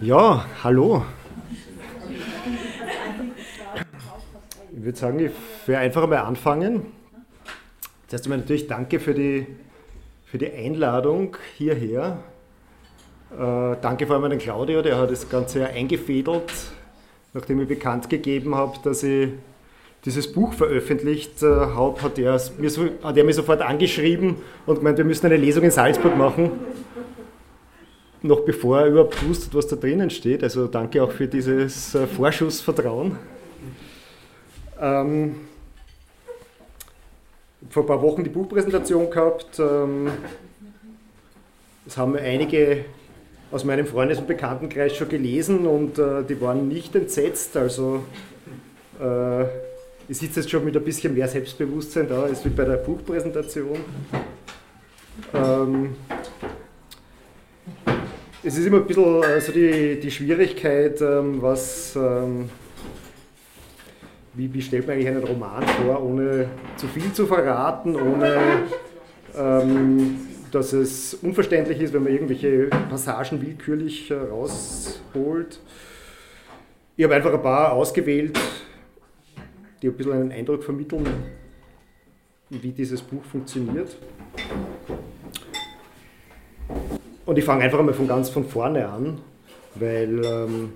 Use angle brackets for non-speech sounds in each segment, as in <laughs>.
Ja, hallo. Ich würde sagen, ich werde einfach einmal anfangen. Zuerst einmal natürlich danke für die, für die Einladung hierher. Äh, danke vor allem an den Claudio, der hat das Ganze eingefädelt, nachdem ich bekannt gegeben habe, dass ich dieses Buch veröffentlicht äh, habe, hat er, mir so, hat er mich sofort angeschrieben und gemeint, wir müssen eine Lesung in Salzburg machen noch bevor er überhaupt wusste, was da drinnen steht. Also danke auch für dieses äh, Vorschussvertrauen. Ähm, vor ein paar Wochen die Buchpräsentation gehabt. Ähm, das haben einige aus meinem Freundes- und Bekanntenkreis schon gelesen und äh, die waren nicht entsetzt. Also äh, ich sitze jetzt schon mit ein bisschen mehr Selbstbewusstsein da als wie bei der Buchpräsentation. Ähm, es ist immer ein bisschen also die, die Schwierigkeit, ähm, was, ähm, wie, wie, stellt man eigentlich einen Roman vor, ohne zu viel zu verraten, ohne ähm, dass es unverständlich ist, wenn man irgendwelche Passagen willkürlich äh, rausholt. Ich habe einfach ein paar ausgewählt, die ein bisschen einen Eindruck vermitteln, wie dieses Buch funktioniert. Und ich fange einfach mal von ganz von vorne an, weil ähm,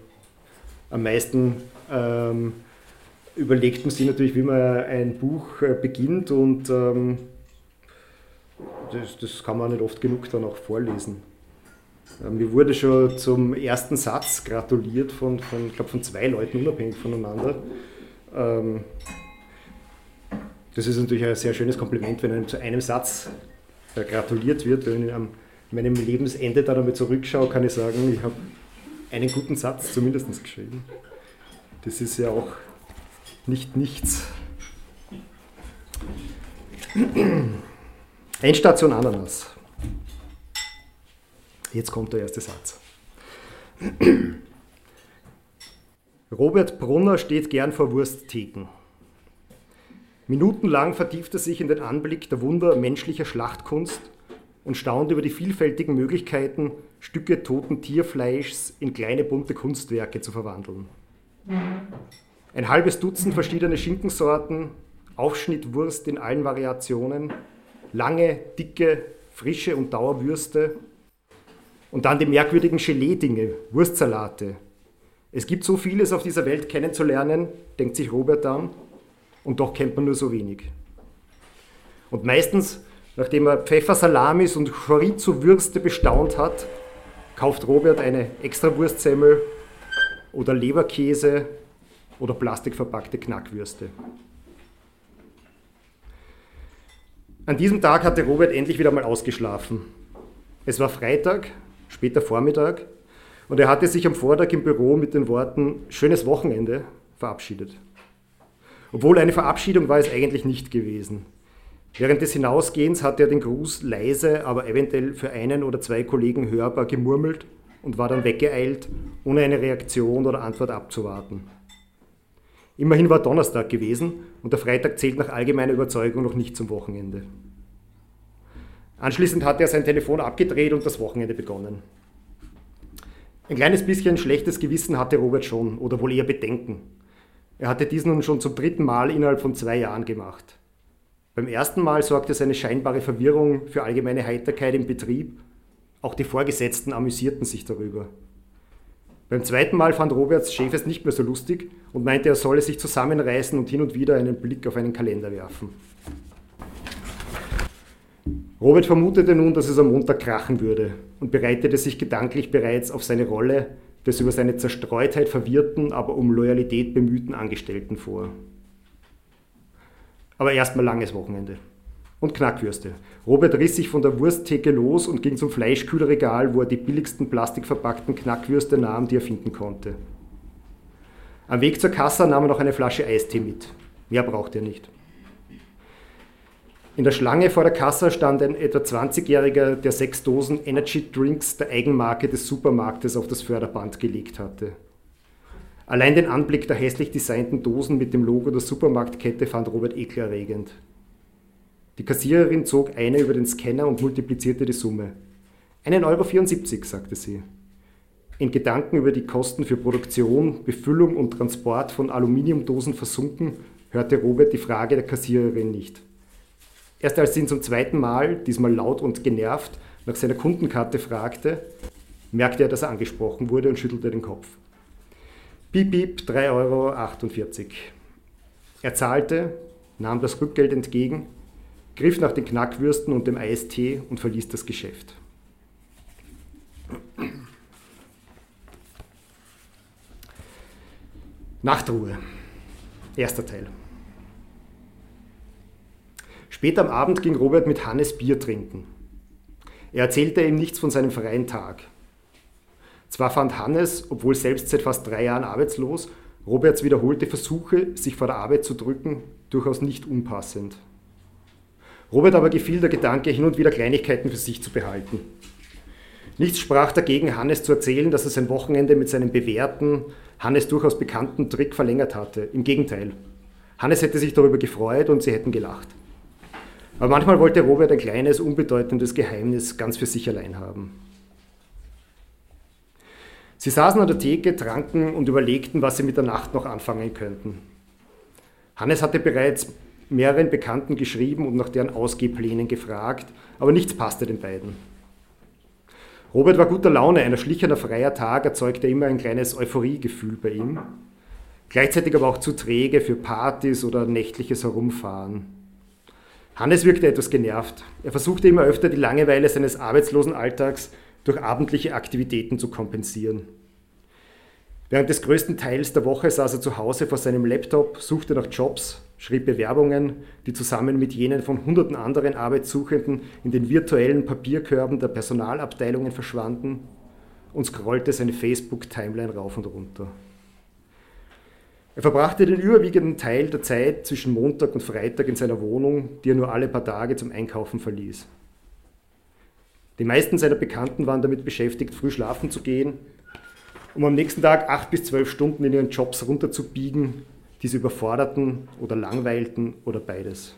am meisten ähm, überlegt man sich natürlich, wie man ein Buch äh, beginnt und ähm, das, das, kann man nicht oft genug dann auch vorlesen. Ähm, mir wurde schon zum ersten Satz gratuliert von, von ich glaube, von zwei Leuten unabhängig voneinander. Ähm, das ist natürlich ein sehr schönes Kompliment, wenn einem zu einem Satz äh, gratuliert wird, wenn einem meinem Lebensende dann einmal zurückschaue, kann ich sagen, ich habe einen guten Satz zumindest geschrieben. Das ist ja auch nicht nichts. Endstation Ananas. Jetzt kommt der erste Satz. Robert Brunner steht gern vor Wursttheken. Minutenlang vertieft er sich in den Anblick der Wunder menschlicher Schlachtkunst und staunt über die vielfältigen Möglichkeiten, Stücke toten Tierfleischs in kleine bunte Kunstwerke zu verwandeln. Ein halbes Dutzend verschiedene Schinkensorten, Aufschnittwurst in allen Variationen, lange, dicke, frische und Dauerwürste und dann die merkwürdigen Gelee-Dinge, Wurstsalate. Es gibt so vieles auf dieser Welt kennenzulernen, denkt sich Robert dann, und doch kennt man nur so wenig. Und meistens Nachdem er Pfeffersalamis und Chorizo-Würste bestaunt hat, kauft Robert eine Extrawurstsemmel oder Leberkäse oder plastikverpackte Knackwürste. An diesem Tag hatte Robert endlich wieder mal ausgeschlafen. Es war Freitag, später Vormittag, und er hatte sich am Vortag im Büro mit den Worten Schönes Wochenende verabschiedet. Obwohl eine Verabschiedung war es eigentlich nicht gewesen. Während des Hinausgehens hat er den Gruß leise, aber eventuell für einen oder zwei Kollegen hörbar gemurmelt und war dann weggeeilt, ohne eine Reaktion oder Antwort abzuwarten. Immerhin war Donnerstag gewesen und der Freitag zählt nach allgemeiner Überzeugung noch nicht zum Wochenende. Anschließend hat er sein Telefon abgedreht und das Wochenende begonnen. Ein kleines bisschen schlechtes Gewissen hatte Robert schon, oder wohl eher Bedenken. Er hatte dies nun schon zum dritten Mal innerhalb von zwei Jahren gemacht. Beim ersten Mal sorgte seine scheinbare Verwirrung für allgemeine Heiterkeit im Betrieb. Auch die Vorgesetzten amüsierten sich darüber. Beim zweiten Mal fand Roberts Chef es nicht mehr so lustig und meinte, er solle sich zusammenreißen und hin und wieder einen Blick auf einen Kalender werfen. Robert vermutete nun, dass es am Montag krachen würde und bereitete sich gedanklich bereits auf seine Rolle des über seine Zerstreutheit verwirrten, aber um Loyalität bemühten Angestellten vor. Aber erstmal langes Wochenende. Und Knackwürste. Robert riss sich von der Wursttheke los und ging zum Fleischkühlregal, wo er die billigsten plastikverpackten Knackwürste nahm, die er finden konnte. Am Weg zur Kasse nahm er noch eine Flasche Eistee mit. Mehr brauchte er nicht. In der Schlange vor der Kasse stand ein etwa 20-Jähriger, der sechs Dosen Energy Drinks der Eigenmarke des Supermarktes auf das Förderband gelegt hatte. Allein den Anblick der hässlich designten Dosen mit dem Logo der Supermarktkette fand Robert ekelerregend. Die Kassiererin zog eine über den Scanner und multiplizierte die Summe. 1,74 Euro, sagte sie. in Gedanken über die Kosten für Produktion, Befüllung und Transport von Aluminiumdosen versunken, hörte Robert die Frage der Kassiererin nicht. Erst als sie ihn zum zweiten Mal, diesmal laut und genervt, nach seiner Kundenkarte fragte, merkte er, dass er angesprochen wurde und schüttelte den Kopf. Piep, piep, 3,48 Euro. Er zahlte, nahm das Rückgeld entgegen, griff nach den Knackwürsten und dem Eistee und verließ das Geschäft. Nachtruhe. Erster Teil. Später am Abend ging Robert mit Hannes Bier trinken. Er erzählte ihm nichts von seinem freien Tag. Zwar fand Hannes, obwohl selbst seit fast drei Jahren arbeitslos, Roberts wiederholte Versuche, sich vor der Arbeit zu drücken, durchaus nicht unpassend. Robert aber gefiel der Gedanke, hin und wieder Kleinigkeiten für sich zu behalten. Nichts sprach dagegen, Hannes zu erzählen, dass er sein Wochenende mit seinem bewährten, Hannes durchaus bekannten Trick verlängert hatte. Im Gegenteil. Hannes hätte sich darüber gefreut und sie hätten gelacht. Aber manchmal wollte Robert ein kleines, unbedeutendes Geheimnis ganz für sich allein haben. Sie saßen an der Theke, tranken und überlegten, was sie mit der Nacht noch anfangen könnten. Hannes hatte bereits mehreren Bekannten geschrieben und nach deren Ausgehplänen gefragt, aber nichts passte den beiden. Robert war guter Laune, ein erschlichener freier Tag erzeugte immer ein kleines Euphoriegefühl bei ihm, gleichzeitig aber auch zu träge für Partys oder nächtliches Herumfahren. Hannes wirkte etwas genervt. Er versuchte immer öfter die Langeweile seines arbeitslosen Alltags durch abendliche Aktivitäten zu kompensieren. Während des größten Teils der Woche saß er zu Hause vor seinem Laptop, suchte nach Jobs, schrieb Bewerbungen, die zusammen mit jenen von hunderten anderen Arbeitssuchenden in den virtuellen Papierkörben der Personalabteilungen verschwanden und scrollte seine Facebook-Timeline rauf und runter. Er verbrachte den überwiegenden Teil der Zeit zwischen Montag und Freitag in seiner Wohnung, die er nur alle paar Tage zum Einkaufen verließ. Die meisten seiner Bekannten waren damit beschäftigt, früh schlafen zu gehen, um am nächsten Tag acht bis zwölf Stunden in ihren Jobs runterzubiegen, die sie überforderten oder langweilten oder beides.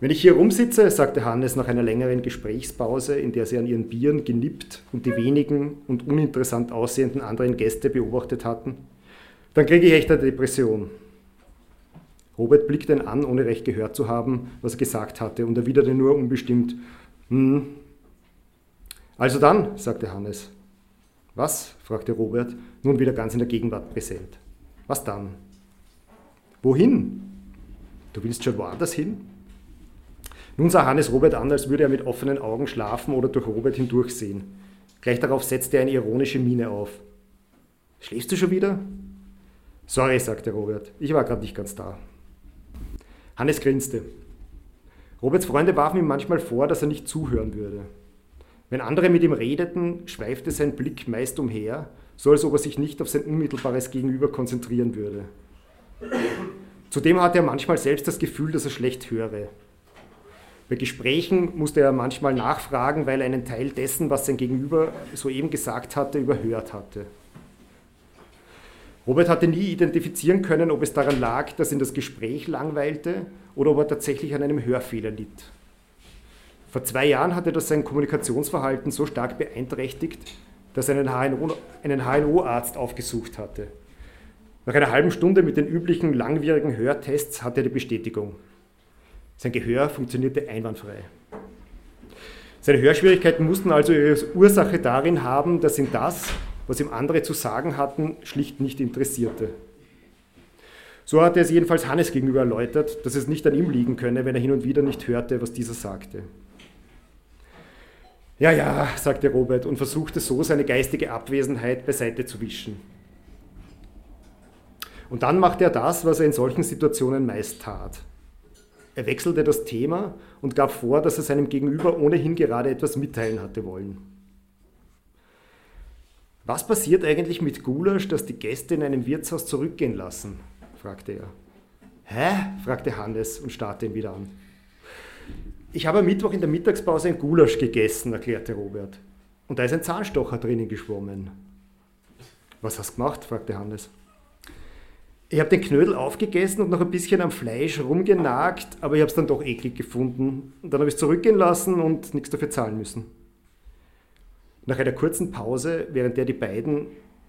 Wenn ich hier rumsitze, sagte Hannes nach einer längeren Gesprächspause, in der sie an ihren Bieren genippt und die wenigen und uninteressant aussehenden anderen Gäste beobachtet hatten, dann kriege ich echt eine Depression. Robert blickte ihn an, ohne recht gehört zu haben, was er gesagt hatte, und erwiderte nur unbestimmt, hm. Also dann, sagte Hannes. Was? fragte Robert, nun wieder ganz in der Gegenwart präsent. Was dann? Wohin? Du willst schon woanders hin? Nun sah Hannes Robert an, als würde er mit offenen Augen schlafen oder durch Robert hindurchsehen. Gleich darauf setzte er eine ironische Miene auf. Schläfst du schon wieder? Sorry, sagte Robert, ich war gerade nicht ganz da. Hannes grinste. Roberts Freunde warfen ihm manchmal vor, dass er nicht zuhören würde. Wenn andere mit ihm redeten, schweifte sein Blick meist umher, so als ob er sich nicht auf sein unmittelbares Gegenüber konzentrieren würde. Zudem hatte er manchmal selbst das Gefühl, dass er schlecht höre. Bei Gesprächen musste er manchmal nachfragen, weil er einen Teil dessen, was sein Gegenüber soeben gesagt hatte, überhört hatte. Robert hatte nie identifizieren können, ob es daran lag, dass ihn das Gespräch langweilte oder ob er tatsächlich an einem Hörfehler litt. Vor zwei Jahren hatte das sein Kommunikationsverhalten so stark beeinträchtigt, dass er einen HNO-Arzt aufgesucht hatte. Nach einer halben Stunde mit den üblichen langwierigen Hörtests hatte er die Bestätigung. Sein Gehör funktionierte einwandfrei. Seine Hörschwierigkeiten mussten also ihre Ursache darin haben, dass ihn das, was ihm andere zu sagen hatten, schlicht nicht interessierte. So hatte es jedenfalls Hannes gegenüber erläutert, dass es nicht an ihm liegen könne, wenn er hin und wieder nicht hörte, was dieser sagte. Ja, ja, sagte Robert und versuchte so seine geistige Abwesenheit beiseite zu wischen. Und dann machte er das, was er in solchen Situationen meist tat. Er wechselte das Thema und gab vor, dass er seinem Gegenüber ohnehin gerade etwas mitteilen hatte wollen. Was passiert eigentlich mit Gulasch, dass die Gäste in einem Wirtshaus zurückgehen lassen? fragte er. Hä? fragte Hannes und starrte ihn wieder an. Ich habe am Mittwoch in der Mittagspause ein Gulasch gegessen, erklärte Robert. Und da ist ein Zahnstocher drinnen geschwommen. Was hast du gemacht? fragte Hannes. Ich habe den Knödel aufgegessen und noch ein bisschen am Fleisch rumgenagt, aber ich habe es dann doch eklig gefunden. Und dann habe ich es zurückgehen lassen und nichts dafür zahlen müssen. Nach einer kurzen Pause, während der die beiden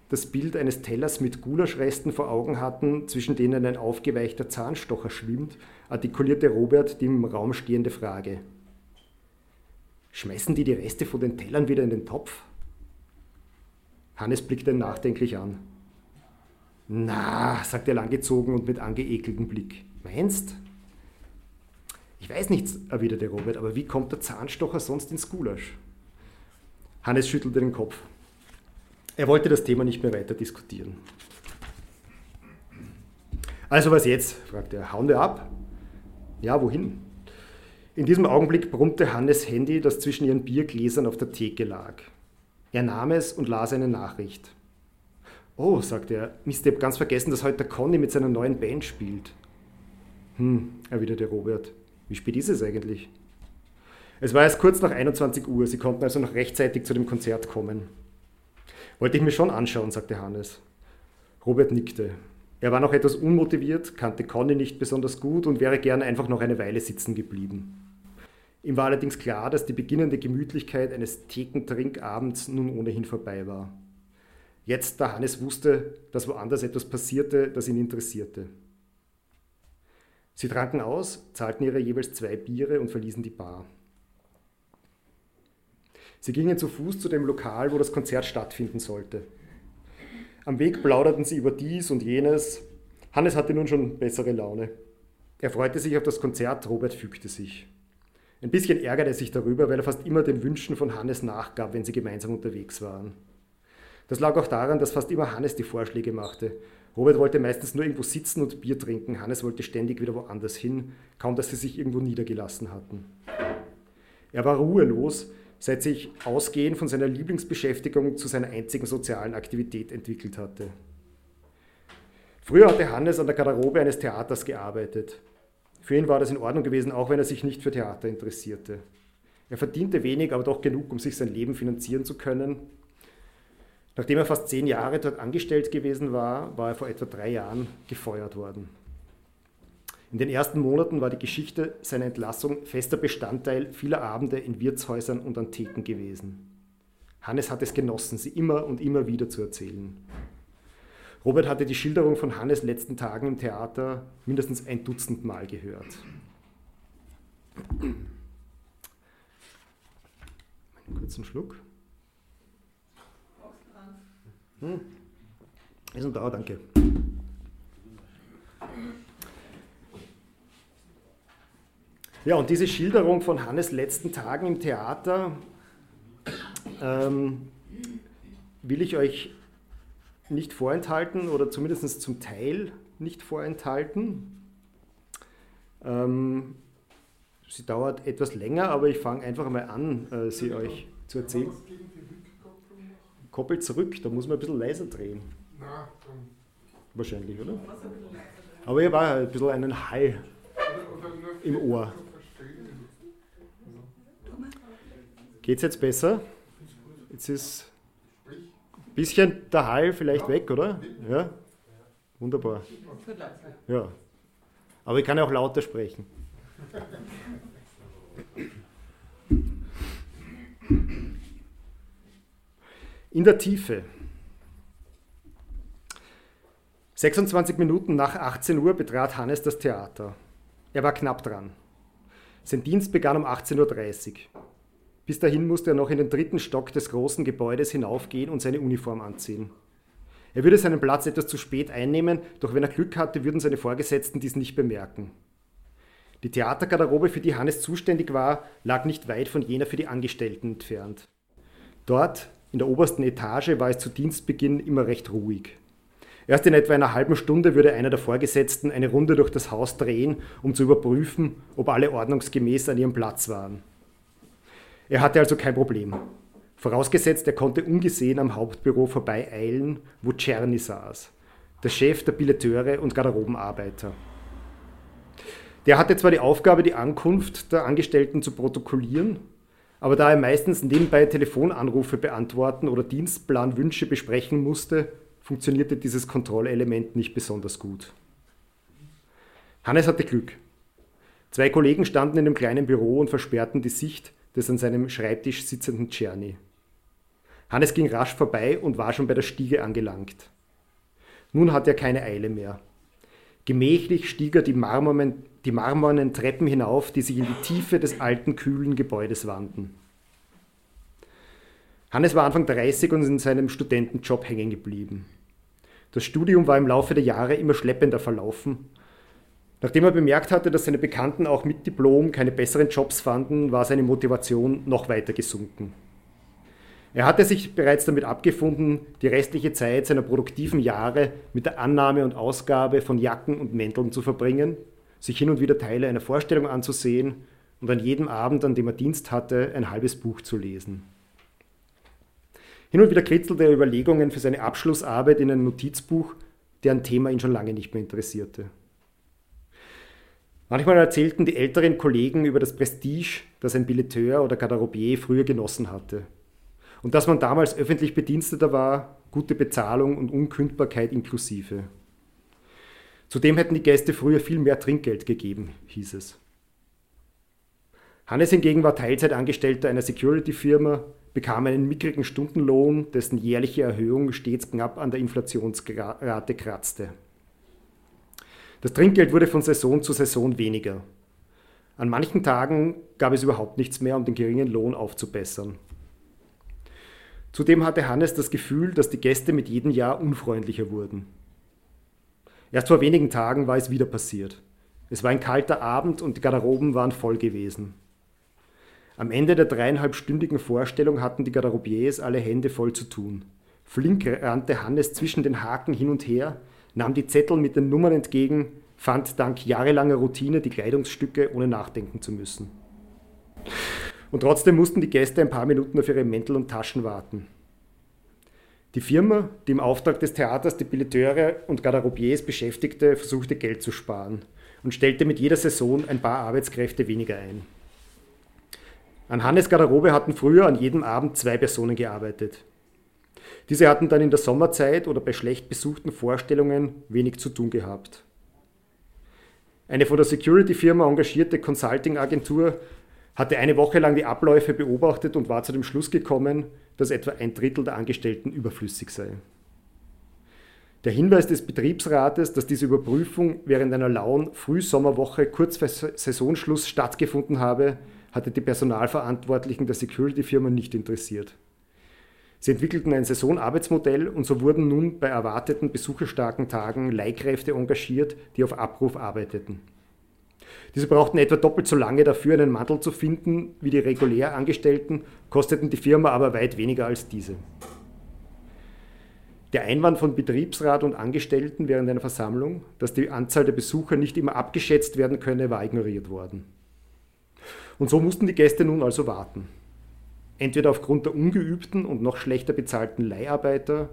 das Bild eines Tellers mit Gulaschresten vor Augen hatten, zwischen denen ein aufgeweichter Zahnstocher schwimmt, artikulierte Robert die im Raum stehende Frage. Schmeißen die die Reste von den Tellern wieder in den Topf? Hannes blickte ihn nachdenklich an. Na, sagt er langgezogen und mit angeekeltem Blick. Meinst? Ich weiß nichts, erwiderte Robert, aber wie kommt der Zahnstocher sonst ins Gulasch? Hannes schüttelte den Kopf. Er wollte das Thema nicht mehr weiter diskutieren. Also was jetzt? fragte er. Hauen wir ab? Ja, wohin? In diesem Augenblick brummte Hannes Handy, das zwischen ihren Biergläsern auf der Theke lag. Er nahm es und las eine Nachricht. Oh, sagte er, Mist, ich habe ganz vergessen, dass heute Conny mit seiner neuen Band spielt. Hm, erwiderte Robert. Wie spät ist es eigentlich? Es war erst kurz nach 21 Uhr, sie konnten also noch rechtzeitig zu dem Konzert kommen. Wollte ich mir schon anschauen, sagte Hannes. Robert nickte. Er war noch etwas unmotiviert, kannte Conny nicht besonders gut und wäre gerne einfach noch eine Weile sitzen geblieben. Ihm war allerdings klar, dass die beginnende Gemütlichkeit eines Thekentrinkabends nun ohnehin vorbei war. Jetzt, da Hannes wusste, dass woanders etwas passierte, das ihn interessierte. Sie tranken aus, zahlten ihre jeweils zwei Biere und verließen die Bar. Sie gingen zu Fuß zu dem Lokal, wo das Konzert stattfinden sollte. Am Weg plauderten sie über dies und jenes. Hannes hatte nun schon bessere Laune. Er freute sich auf das Konzert, Robert fügte sich. Ein bisschen ärgerte er sich darüber, weil er fast immer den Wünschen von Hannes nachgab, wenn sie gemeinsam unterwegs waren. Das lag auch daran, dass fast immer Hannes die Vorschläge machte. Robert wollte meistens nur irgendwo sitzen und Bier trinken, Hannes wollte ständig wieder woanders hin, kaum dass sie sich irgendwo niedergelassen hatten. Er war ruhelos, seit sich Ausgehen von seiner Lieblingsbeschäftigung zu seiner einzigen sozialen Aktivität entwickelt hatte. Früher hatte Hannes an der Garderobe eines Theaters gearbeitet. Für ihn war das in Ordnung gewesen, auch wenn er sich nicht für Theater interessierte. Er verdiente wenig, aber doch genug, um sich sein Leben finanzieren zu können. Nachdem er fast zehn Jahre dort angestellt gewesen war, war er vor etwa drei Jahren gefeuert worden. In den ersten Monaten war die Geschichte seiner Entlassung fester Bestandteil vieler Abende in Wirtshäusern und an Theken gewesen. Hannes hat es genossen, sie immer und immer wieder zu erzählen. Robert hatte die Schilderung von Hannes letzten Tagen im Theater mindestens ein Dutzend Mal gehört. Einen kurzen Schluck. Hm. Ist ein da, danke. Ja, und diese Schilderung von Hannes letzten Tagen im Theater ähm, will ich euch nicht vorenthalten oder zumindest zum Teil nicht vorenthalten. Ähm, sie dauert etwas länger, aber ich fange einfach mal an, äh, sie euch zu erzählen. Koppelt zurück, da muss man ein bisschen leiser drehen. Wahrscheinlich, oder? Aber hier war ein bisschen einen Hall im Ohr. Geht es jetzt besser? Jetzt ist ein bisschen der Hall vielleicht weg, oder? Ja? Wunderbar. Ja. Aber ich kann ja auch lauter sprechen. In der Tiefe. 26 Minuten nach 18 Uhr betrat Hannes das Theater. Er war knapp dran. Sein Dienst begann um 18.30 Uhr. Bis dahin musste er noch in den dritten Stock des großen Gebäudes hinaufgehen und seine Uniform anziehen. Er würde seinen Platz etwas zu spät einnehmen, doch wenn er Glück hatte, würden seine Vorgesetzten dies nicht bemerken. Die Theatergarderobe, für die Hannes zuständig war, lag nicht weit von jener für die Angestellten entfernt. Dort, in der obersten Etage, war es zu Dienstbeginn immer recht ruhig. Erst in etwa einer halben Stunde würde einer der Vorgesetzten eine Runde durch das Haus drehen, um zu überprüfen, ob alle ordnungsgemäß an ihrem Platz waren. Er hatte also kein Problem. Vorausgesetzt, er konnte ungesehen am Hauptbüro vorbeieilen, wo Czerny saß, der Chef der Billeteure und Garderobenarbeiter. Der hatte zwar die Aufgabe, die Ankunft der Angestellten zu protokollieren, aber da er meistens nebenbei Telefonanrufe beantworten oder Dienstplanwünsche besprechen musste, funktionierte dieses Kontrollelement nicht besonders gut. Hannes hatte Glück. Zwei Kollegen standen in dem kleinen Büro und versperrten die Sicht des an seinem Schreibtisch sitzenden Czerny. Hannes ging rasch vorbei und war schon bei der Stiege angelangt. Nun hatte er keine Eile mehr. Gemächlich stieg er die marmornen, die marmornen Treppen hinauf, die sich in die Tiefe des alten, kühlen Gebäudes wandten. Hannes war Anfang 30 und in seinem Studentenjob hängen geblieben. Das Studium war im Laufe der Jahre immer schleppender verlaufen. Nachdem er bemerkt hatte, dass seine Bekannten auch mit Diplom keine besseren Jobs fanden, war seine Motivation noch weiter gesunken. Er hatte sich bereits damit abgefunden, die restliche Zeit seiner produktiven Jahre mit der Annahme und Ausgabe von Jacken und Mänteln zu verbringen, sich hin und wieder Teile einer Vorstellung anzusehen und an jedem Abend, an dem er Dienst hatte, ein halbes Buch zu lesen. Hin und wieder kritzelte er Überlegungen für seine Abschlussarbeit in ein Notizbuch, deren Thema ihn schon lange nicht mehr interessierte. Manchmal erzählten die älteren Kollegen über das Prestige, das ein Billeteur oder Garderobier früher genossen hatte – und dass man damals öffentlich Bediensteter war, gute Bezahlung und Unkündbarkeit inklusive. Zudem hätten die Gäste früher viel mehr Trinkgeld gegeben, hieß es. Hannes hingegen war Teilzeitangestellter einer Security-Firma, bekam einen mickrigen Stundenlohn, dessen jährliche Erhöhung stets knapp an der Inflationsrate kratzte. Das Trinkgeld wurde von Saison zu Saison weniger. An manchen Tagen gab es überhaupt nichts mehr, um den geringen Lohn aufzubessern. Zudem hatte Hannes das Gefühl, dass die Gäste mit jedem Jahr unfreundlicher wurden. Erst vor wenigen Tagen war es wieder passiert. Es war ein kalter Abend und die Garderoben waren voll gewesen. Am Ende der dreieinhalbstündigen Vorstellung hatten die Garderobiers alle Hände voll zu tun. Flink rannte Hannes zwischen den Haken hin und her, nahm die Zettel mit den Nummern entgegen, fand dank jahrelanger Routine die Kleidungsstücke, ohne nachdenken zu müssen. Und trotzdem mussten die Gäste ein paar Minuten auf ihre Mäntel und Taschen warten. Die Firma, die im Auftrag des Theaters die Billeteure und Garderobiers beschäftigte, versuchte Geld zu sparen und stellte mit jeder Saison ein paar Arbeitskräfte weniger ein. An Hannes Garderobe hatten früher an jedem Abend zwei Personen gearbeitet. Diese hatten dann in der Sommerzeit oder bei schlecht besuchten Vorstellungen wenig zu tun gehabt. Eine von der Security-Firma engagierte Consulting-Agentur hatte eine Woche lang die Abläufe beobachtet und war zu dem Schluss gekommen, dass etwa ein Drittel der Angestellten überflüssig sei. Der Hinweis des Betriebsrates, dass diese Überprüfung während einer lauen Frühsommerwoche kurz vor Saisonschluss stattgefunden habe, hatte die Personalverantwortlichen der Security-Firma nicht interessiert. Sie entwickelten ein Saisonarbeitsmodell und so wurden nun bei erwarteten besucherstarken Tagen Leihkräfte engagiert, die auf Abruf arbeiteten. Diese brauchten etwa doppelt so lange dafür, einen Mantel zu finden wie die regulär Angestellten, kosteten die Firma aber weit weniger als diese. Der Einwand von Betriebsrat und Angestellten während einer Versammlung, dass die Anzahl der Besucher nicht immer abgeschätzt werden könne, war ignoriert worden. Und so mussten die Gäste nun also warten. Entweder aufgrund der ungeübten und noch schlechter bezahlten Leiharbeiter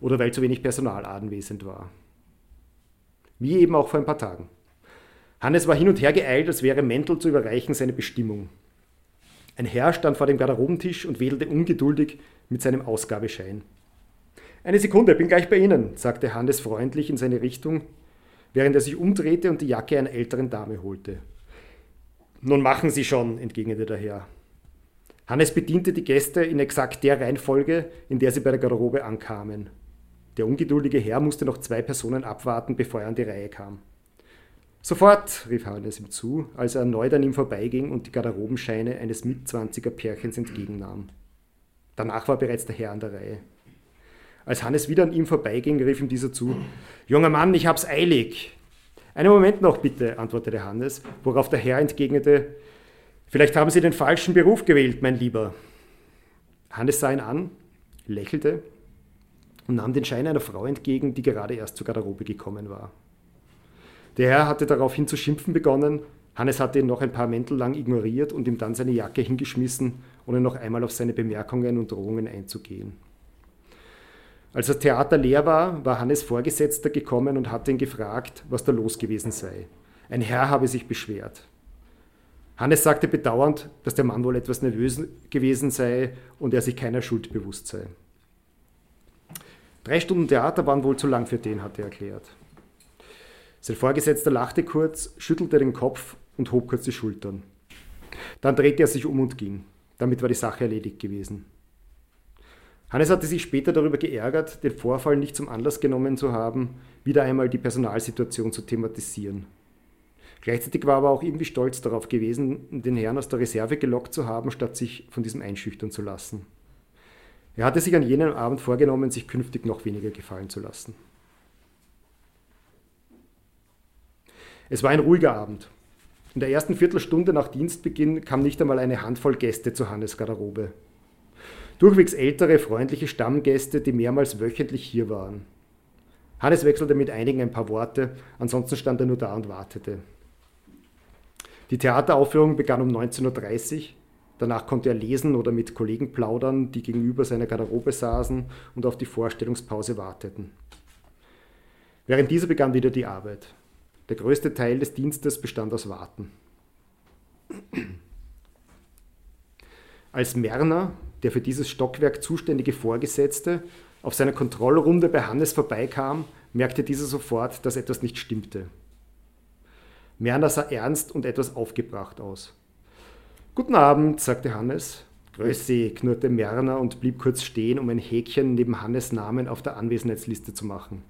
oder weil zu wenig Personal anwesend war. Wie eben auch vor ein paar Tagen. Hannes war hin und her geeilt, als wäre Mäntel zu überreichen seine Bestimmung. Ein Herr stand vor dem Garderobentisch und wedelte ungeduldig mit seinem Ausgabeschein. Eine Sekunde, bin gleich bei Ihnen, sagte Hannes freundlich in seine Richtung, während er sich umdrehte und die Jacke einer älteren Dame holte. Nun machen Sie schon, entgegnete der Herr. Hannes bediente die Gäste in exakt der Reihenfolge, in der sie bei der Garderobe ankamen. Der ungeduldige Herr musste noch zwei Personen abwarten, bevor er an die Reihe kam. Sofort, rief Hannes ihm zu, als er erneut an ihm vorbeiging und die Garderobenscheine eines Mitzwanziger Pärchens entgegennahm. Danach war bereits der Herr an der Reihe. Als Hannes wieder an ihm vorbeiging, rief ihm dieser zu: Junger Mann, ich hab's eilig. Einen Moment noch, bitte, antwortete Hannes, worauf der Herr entgegnete: Vielleicht haben Sie den falschen Beruf gewählt, mein Lieber. Hannes sah ihn an, lächelte und nahm den Schein einer Frau entgegen, die gerade erst zur Garderobe gekommen war. Der Herr hatte daraufhin zu schimpfen begonnen. Hannes hatte ihn noch ein paar Mäntel lang ignoriert und ihm dann seine Jacke hingeschmissen, ohne noch einmal auf seine Bemerkungen und Drohungen einzugehen. Als das Theater leer war, war Hannes Vorgesetzter gekommen und hatte ihn gefragt, was da los gewesen sei. Ein Herr habe sich beschwert. Hannes sagte bedauernd, dass der Mann wohl etwas nervös gewesen sei und er sich keiner Schuld bewusst sei. Drei Stunden Theater waren wohl zu lang für den, hatte er erklärt. Sein Vorgesetzter lachte kurz, schüttelte den Kopf und hob kurz die Schultern. Dann drehte er sich um und ging. Damit war die Sache erledigt gewesen. Hannes hatte sich später darüber geärgert, den Vorfall nicht zum Anlass genommen zu haben, wieder einmal die Personalsituation zu thematisieren. Gleichzeitig war er aber auch irgendwie stolz darauf gewesen, den Herrn aus der Reserve gelockt zu haben, statt sich von diesem einschüchtern zu lassen. Er hatte sich an jenem Abend vorgenommen, sich künftig noch weniger gefallen zu lassen. Es war ein ruhiger Abend. In der ersten Viertelstunde nach Dienstbeginn kam nicht einmal eine Handvoll Gäste zu Hannes Garderobe. Durchwegs ältere, freundliche Stammgäste, die mehrmals wöchentlich hier waren. Hannes wechselte mit einigen ein paar Worte, ansonsten stand er nur da und wartete. Die Theateraufführung begann um 19.30 Uhr. Danach konnte er lesen oder mit Kollegen plaudern, die gegenüber seiner Garderobe saßen und auf die Vorstellungspause warteten. Während dieser begann wieder die Arbeit. Der größte Teil des Dienstes bestand aus Warten. Als Merner, der für dieses Stockwerk zuständige Vorgesetzte, auf seiner Kontrollrunde bei Hannes vorbeikam, merkte dieser sofort, dass etwas nicht stimmte. Merner sah ernst und etwas aufgebracht aus. Guten Abend, sagte Hannes. Grüß Sie, knurrte Merner und blieb kurz stehen, um ein Häkchen neben Hannes Namen auf der Anwesenheitsliste zu machen.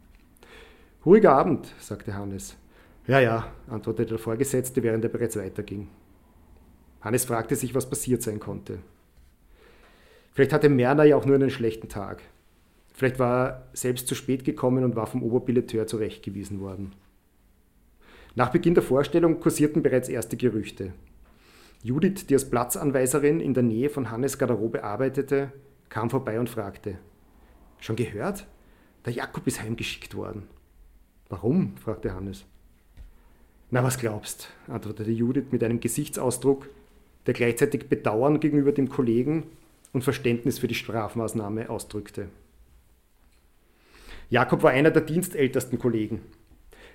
Ruhiger Abend, sagte Hannes. Ja, ja, antwortete der Vorgesetzte, während er bereits weiterging. Hannes fragte sich, was passiert sein konnte. Vielleicht hatte Merner ja auch nur einen schlechten Tag. Vielleicht war er selbst zu spät gekommen und war vom Oberbilleteur zurechtgewiesen worden. Nach Beginn der Vorstellung kursierten bereits erste Gerüchte. Judith, die als Platzanweiserin in der Nähe von Hannes Garderobe arbeitete, kam vorbei und fragte: Schon gehört? Der Jakob ist heimgeschickt worden. Warum? fragte Hannes. Na, was glaubst? antwortete Judith mit einem Gesichtsausdruck, der gleichzeitig Bedauern gegenüber dem Kollegen und Verständnis für die Strafmaßnahme ausdrückte. Jakob war einer der dienstältesten Kollegen.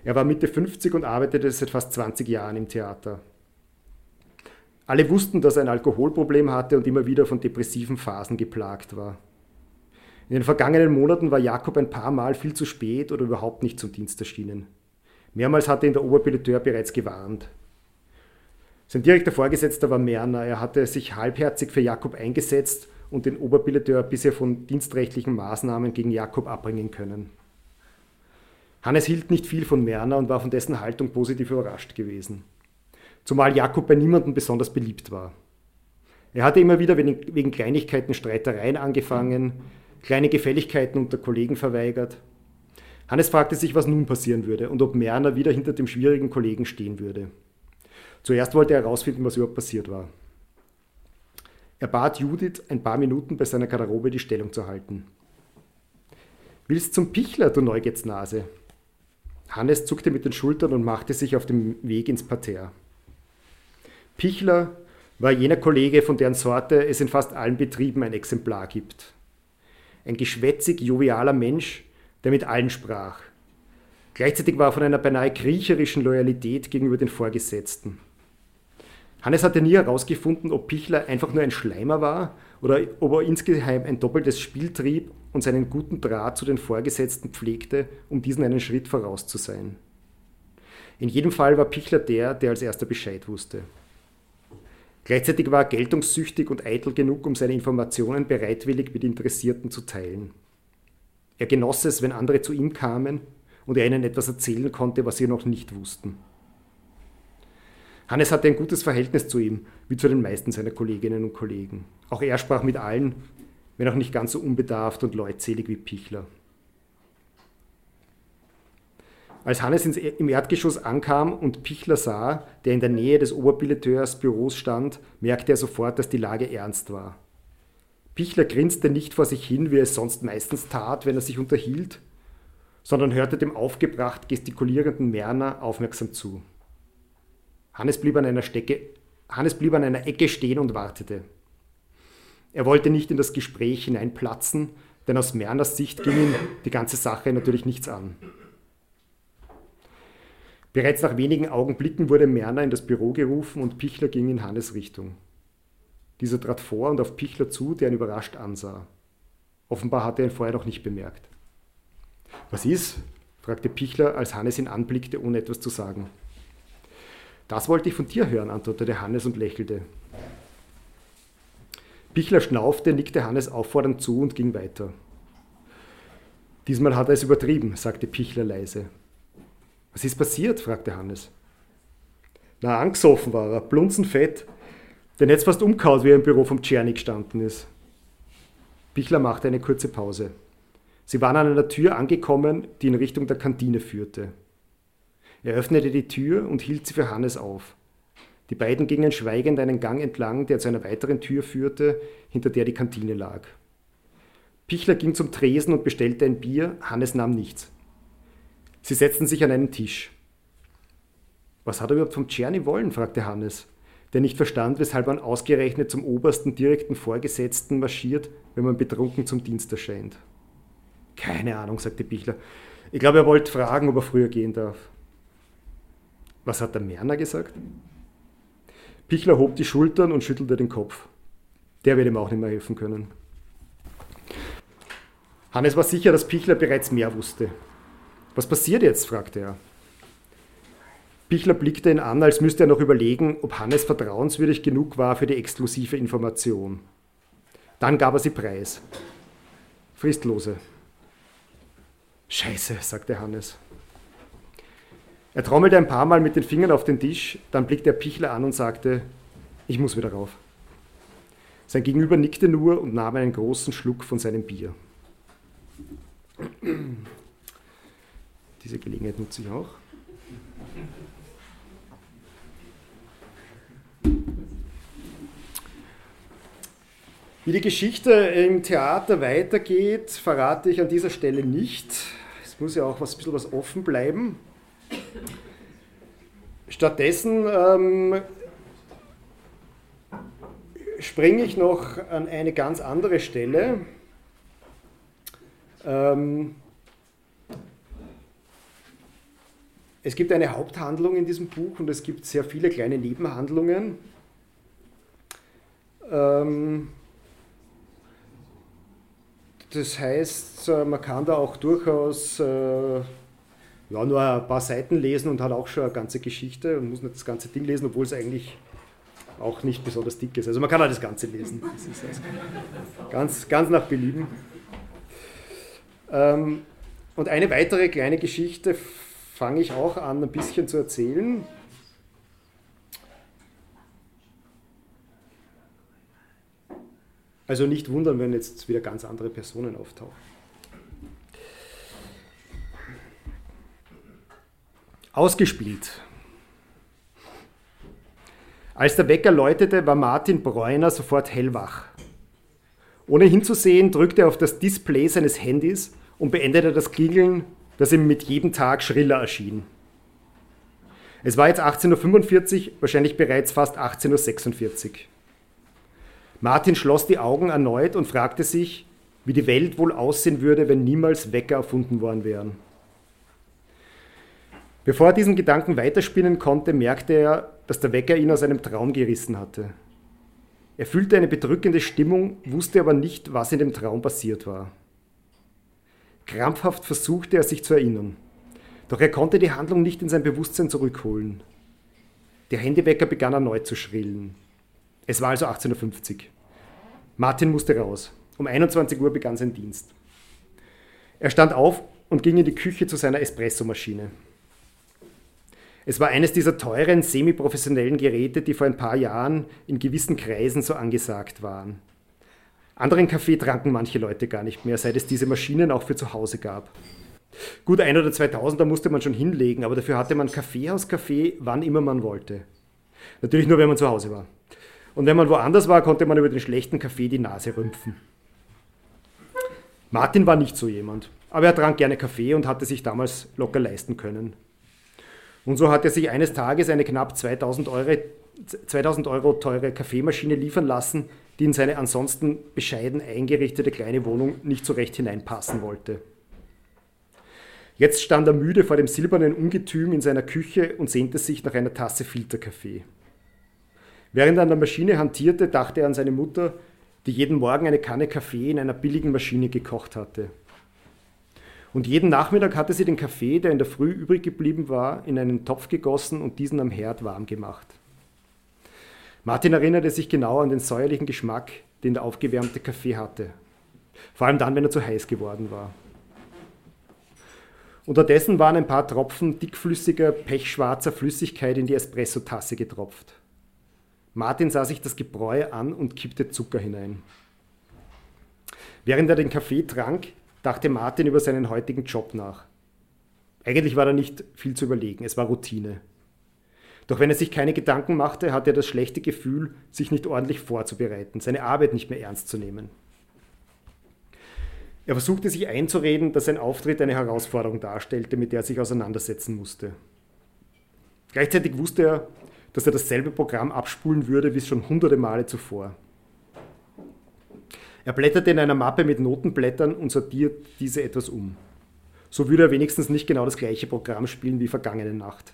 Er war Mitte 50 und arbeitete seit fast 20 Jahren im Theater. Alle wussten, dass er ein Alkoholproblem hatte und immer wieder von depressiven Phasen geplagt war. In den vergangenen Monaten war Jakob ein paar Mal viel zu spät oder überhaupt nicht zum Dienst erschienen. Mehrmals hatte ihn der Oberpiloteur bereits gewarnt. Sein direkter Vorgesetzter war Merner. Er hatte sich halbherzig für Jakob eingesetzt und den Oberpiloteur bisher von dienstrechtlichen Maßnahmen gegen Jakob abbringen können. Hannes hielt nicht viel von Merner und war von dessen Haltung positiv überrascht gewesen. Zumal Jakob bei niemandem besonders beliebt war. Er hatte immer wieder wegen Kleinigkeiten Streitereien angefangen, kleine Gefälligkeiten unter Kollegen verweigert Hannes fragte sich, was nun passieren würde und ob Merner wieder hinter dem schwierigen Kollegen stehen würde. Zuerst wollte er herausfinden, was überhaupt passiert war. Er bat Judith, ein paar Minuten bei seiner Garderobe die Stellung zu halten. Willst zum Pichler, du Neugetznase? Hannes zuckte mit den Schultern und machte sich auf den Weg ins Parterre. Pichler war jener Kollege, von deren Sorte es in fast allen Betrieben ein Exemplar gibt. Ein geschwätzig, jovialer Mensch, der mit allen sprach. Gleichzeitig war er von einer beinahe kriecherischen Loyalität gegenüber den Vorgesetzten. Hannes hatte nie herausgefunden, ob Pichler einfach nur ein Schleimer war oder ob er insgeheim ein doppeltes Spiel trieb und seinen guten Draht zu den Vorgesetzten pflegte, um diesen einen Schritt voraus zu sein. In jedem Fall war Pichler der, der als erster Bescheid wusste. Gleichzeitig war er geltungssüchtig und eitel genug, um seine Informationen bereitwillig mit Interessierten zu teilen. Er genoss es, wenn andere zu ihm kamen und er ihnen etwas erzählen konnte, was sie noch nicht wussten. Hannes hatte ein gutes Verhältnis zu ihm, wie zu den meisten seiner Kolleginnen und Kollegen. Auch er sprach mit allen, wenn auch nicht ganz so unbedarft und leutselig wie Pichler. Als Hannes im Erdgeschoss ankam und Pichler sah, der in der Nähe des Oberbilleteurs Büros stand, merkte er sofort, dass die Lage ernst war. Pichler grinste nicht vor sich hin, wie er es sonst meistens tat, wenn er sich unterhielt, sondern hörte dem aufgebracht gestikulierenden Merner aufmerksam zu. Hannes blieb, an einer Stecke, Hannes blieb an einer Ecke stehen und wartete. Er wollte nicht in das Gespräch hineinplatzen, denn aus Merners Sicht ging ihm die ganze Sache natürlich nichts an. Bereits nach wenigen Augenblicken wurde Merner in das Büro gerufen und Pichler ging in Hannes Richtung. Dieser trat vor und auf Pichler zu, der ihn überrascht ansah. Offenbar hatte er ihn vorher noch nicht bemerkt. Was ist? fragte Pichler, als Hannes ihn anblickte, ohne etwas zu sagen. Das wollte ich von dir hören, antwortete Hannes und lächelte. Pichler schnaufte, nickte Hannes auffordernd zu und ging weiter. Diesmal hat er es übertrieben, sagte Pichler leise. Was ist passiert? fragte Hannes. Na, angesoffen war er, blunzenfett. Den jetzt fast umkaut, wie er im Büro vom Czerny gestanden ist. Pichler machte eine kurze Pause. Sie waren an einer Tür angekommen, die in Richtung der Kantine führte. Er öffnete die Tür und hielt sie für Hannes auf. Die beiden gingen schweigend einen Gang entlang, der zu einer weiteren Tür führte, hinter der die Kantine lag. Pichler ging zum Tresen und bestellte ein Bier, Hannes nahm nichts. Sie setzten sich an einen Tisch. Was hat er überhaupt vom Czerny wollen? fragte Hannes, der nicht verstand, weshalb man ausgerechnet zum obersten direkten Vorgesetzten marschiert, wenn man betrunken zum Dienst erscheint. Keine Ahnung, sagte Pichler. Ich glaube, er wollte fragen, ob er früher gehen darf. Was hat der Merner gesagt? Pichler hob die Schultern und schüttelte den Kopf. Der wird ihm auch nicht mehr helfen können. Hannes war sicher, dass Pichler bereits mehr wusste. Was passiert jetzt? fragte er. Pichler blickte ihn an, als müsste er noch überlegen, ob Hannes vertrauenswürdig genug war für die exklusive Information. Dann gab er sie preis. Fristlose. Scheiße, sagte Hannes. Er trommelte ein paar Mal mit den Fingern auf den Tisch, dann blickte er Pichler an und sagte, ich muss wieder rauf. Sein Gegenüber nickte nur und nahm einen großen Schluck von seinem Bier. Diese Gelegenheit nutze ich auch. Wie die Geschichte im Theater weitergeht, verrate ich an dieser Stelle nicht. Es muss ja auch was, ein bisschen was offen bleiben. Stattdessen ähm, springe ich noch an eine ganz andere Stelle. Ähm, es gibt eine Haupthandlung in diesem Buch und es gibt sehr viele kleine Nebenhandlungen. Ähm, das heißt, äh, man kann da auch durchaus äh, ja, nur ein paar Seiten lesen und hat auch schon eine ganze Geschichte und muss nicht das ganze Ding lesen, obwohl es eigentlich auch nicht besonders dick ist. Also man kann auch das Ganze lesen. <laughs> Das ist also ganz, ganz nach Belieben. Ähm, und eine weitere kleine Geschichte fange ich auch an, ein bisschen zu erzählen. Also nicht wundern, wenn jetzt wieder ganz andere Personen auftauchen. Ausgespielt. Als der Wecker läutete, war Martin Bräuner sofort hellwach. Ohne hinzusehen, drückte er auf das Display seines Handys und beendete das Klingeln, das ihm mit jedem Tag schriller erschien. Es war jetzt 18.45 Uhr, wahrscheinlich bereits fast 18.46 Uhr. Martin schloss die Augen erneut und fragte sich, wie die Welt wohl aussehen würde, wenn niemals Wecker erfunden worden wären. Bevor er diesen Gedanken weiterspinnen konnte, merkte er, dass der Wecker ihn aus einem Traum gerissen hatte. Er fühlte eine bedrückende Stimmung, wusste aber nicht, was in dem Traum passiert war. Krampfhaft versuchte er sich zu erinnern, doch er konnte die Handlung nicht in sein Bewusstsein zurückholen. Der Handywecker begann erneut zu schrillen. Es war also 18.50 Uhr. Martin musste raus. Um 21 Uhr begann sein Dienst. Er stand auf und ging in die Küche zu seiner Espressomaschine. Es war eines dieser teuren, semiprofessionellen Geräte, die vor ein paar Jahren in gewissen Kreisen so angesagt waren. Anderen Kaffee tranken manche Leute gar nicht mehr, seit es diese Maschinen auch für zu Hause gab. Gut, ein oder 2000, da musste man schon hinlegen, aber dafür hatte man Kaffeehauskaffee, wann immer man wollte. Natürlich nur, wenn man zu Hause war. Und wenn man woanders war, konnte man über den schlechten Kaffee die Nase rümpfen. Martin war nicht so jemand, aber er trank gerne Kaffee und hatte sich damals locker leisten können. Und so hat er sich eines Tages eine knapp 2000 Euro, 2000 Euro teure Kaffeemaschine liefern lassen, die in seine ansonsten bescheiden eingerichtete kleine Wohnung nicht so recht hineinpassen wollte. Jetzt stand er müde vor dem silbernen Ungetüm in seiner Küche und sehnte sich nach einer Tasse Filterkaffee. Während er an der Maschine hantierte, dachte er an seine Mutter, die jeden Morgen eine Kanne Kaffee in einer billigen Maschine gekocht hatte. Und jeden Nachmittag hatte sie den Kaffee, der in der Früh übrig geblieben war, in einen Topf gegossen und diesen am Herd warm gemacht. Martin erinnerte sich genau an den säuerlichen Geschmack, den der aufgewärmte Kaffee hatte. Vor allem dann, wenn er zu heiß geworden war. Unterdessen waren ein paar Tropfen dickflüssiger, pechschwarzer Flüssigkeit in die Espressotasse getropft. Martin sah sich das Gebräu an und kippte Zucker hinein. Während er den Kaffee trank, dachte Martin über seinen heutigen Job nach. Eigentlich war da nicht viel zu überlegen, es war Routine. Doch wenn er sich keine Gedanken machte, hatte er das schlechte Gefühl, sich nicht ordentlich vorzubereiten, seine Arbeit nicht mehr ernst zu nehmen. Er versuchte sich einzureden, dass sein Auftritt eine Herausforderung darstellte, mit der er sich auseinandersetzen musste. Gleichzeitig wusste er, dass er dasselbe Programm abspulen würde wie schon hunderte Male zuvor. Er blätterte in einer Mappe mit Notenblättern und sortiert diese etwas um. So würde er wenigstens nicht genau das gleiche Programm spielen wie vergangene Nacht.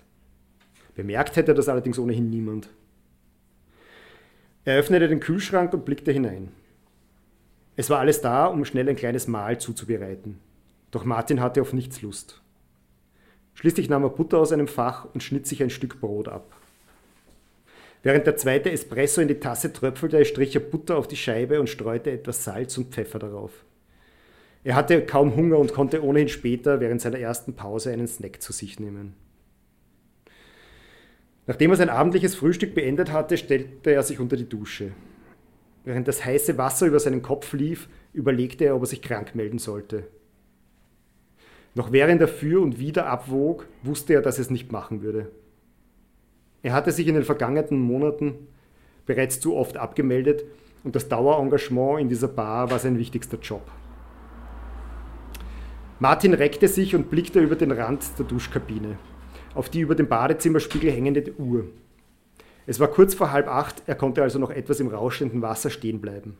Bemerkt hätte das allerdings ohnehin niemand. Er öffnete den Kühlschrank und blickte hinein. Es war alles da, um schnell ein kleines Mahl zuzubereiten. Doch Martin hatte auf nichts Lust. Schließlich nahm er Butter aus einem Fach und schnitt sich ein Stück Brot ab. Während der zweite Espresso in die Tasse tröpfelte, strich er Butter auf die Scheibe und streute etwas Salz und Pfeffer darauf. Er hatte kaum Hunger und konnte ohnehin später während seiner ersten Pause einen Snack zu sich nehmen. Nachdem er sein abendliches Frühstück beendet hatte, stellte er sich unter die Dusche. Während das heiße Wasser über seinen Kopf lief, überlegte er, ob er sich krank melden sollte. Noch während er für und wieder abwog, wusste er, dass er es nicht machen würde. Er hatte sich in den vergangenen Monaten bereits zu oft abgemeldet und das Dauerengagement in dieser Bar war sein wichtigster Job. Martin reckte sich und blickte über den Rand der Duschkabine auf die über dem Badezimmerspiegel hängende Uhr. Es war kurz vor halb acht, er konnte also noch etwas im rauschenden Wasser stehen bleiben.